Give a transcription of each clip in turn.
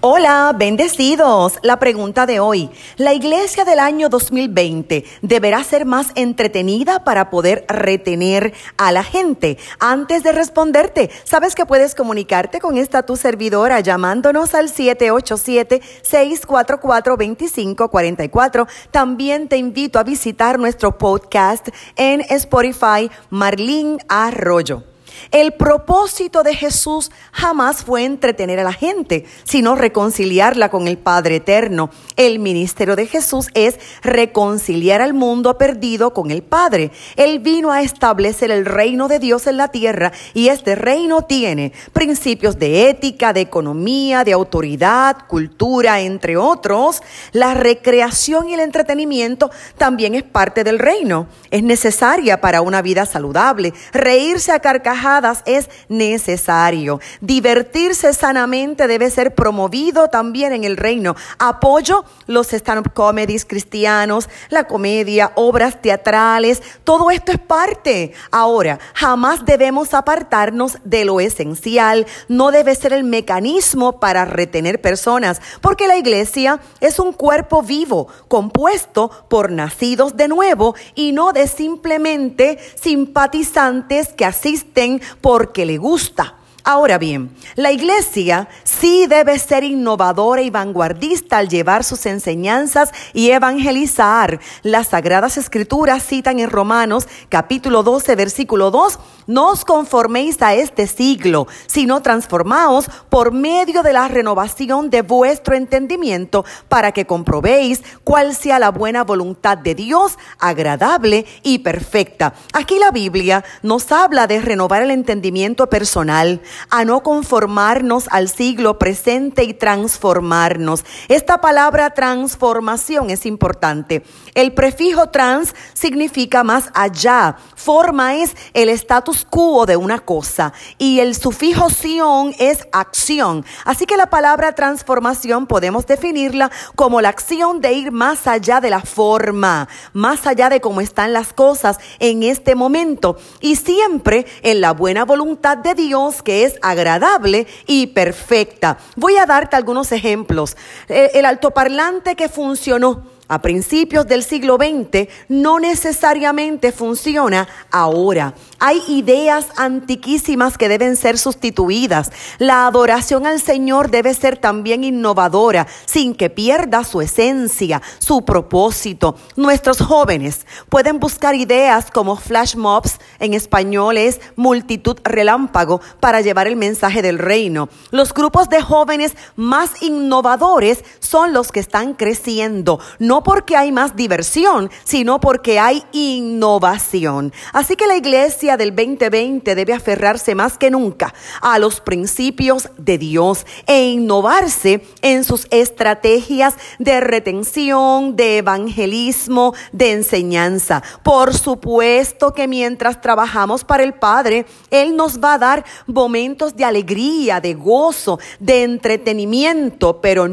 Hola, bendecidos. La pregunta de hoy. ¿La iglesia del año 2020 deberá ser más entretenida para poder retener a la gente? Antes de responderte, sabes que puedes comunicarte con esta tu servidora llamándonos al 787-644-2544. También te invito a visitar nuestro podcast en Spotify, Marlín Arroyo. El propósito de Jesús jamás fue entretener a la gente, sino reconciliarla con el Padre Eterno. El ministerio de Jesús es reconciliar al mundo perdido con el Padre. Él vino a establecer el reino de Dios en la tierra y este reino tiene principios de ética, de economía, de autoridad, cultura, entre otros. La recreación y el entretenimiento también es parte del reino. Es necesaria para una vida saludable. Reírse a carcajadas es necesario. Divertirse sanamente debe ser promovido también en el reino. Apoyo los stand-up comedies cristianos, la comedia, obras teatrales, todo esto es parte. Ahora, jamás debemos apartarnos de lo esencial. No debe ser el mecanismo para retener personas, porque la iglesia es un cuerpo vivo, compuesto por nacidos de nuevo y no de simplemente simpatizantes que asisten porque le gusta. Ahora bien, la iglesia sí debe ser innovadora y vanguardista al llevar sus enseñanzas y evangelizar. Las sagradas escrituras citan en Romanos capítulo 12 versículo 2, no os conforméis a este siglo, sino transformaos por medio de la renovación de vuestro entendimiento para que comprobéis cuál sea la buena voluntad de Dios, agradable y perfecta. Aquí la Biblia nos habla de renovar el entendimiento personal a no conformarnos al siglo presente y transformarnos. Esta palabra transformación es importante. El prefijo trans significa más allá. Forma es el status quo de una cosa y el sufijo sion es acción. Así que la palabra transformación podemos definirla como la acción de ir más allá de la forma, más allá de cómo están las cosas en este momento y siempre en la buena voluntad de Dios que es agradable y perfecta. Voy a darte algunos ejemplos. Eh, el altoparlante que funcionó a principios del siglo XX no necesariamente funciona ahora. Hay ideas antiquísimas que deben ser sustituidas. La adoración al Señor debe ser también innovadora, sin que pierda su esencia, su propósito. Nuestros jóvenes pueden buscar ideas como flash mobs, en español es multitud relámpago, para llevar el mensaje del reino. Los grupos de jóvenes más innovadores son los que están creciendo. No porque hay más diversión, sino porque hay innovación. Así que la iglesia del 2020 debe aferrarse más que nunca a los principios de Dios e innovarse en sus estrategias de retención, de evangelismo, de enseñanza. Por supuesto que mientras trabajamos para el Padre, Él nos va a dar momentos de alegría, de gozo, de entretenimiento, pero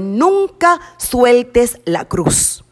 sueltes la cruz.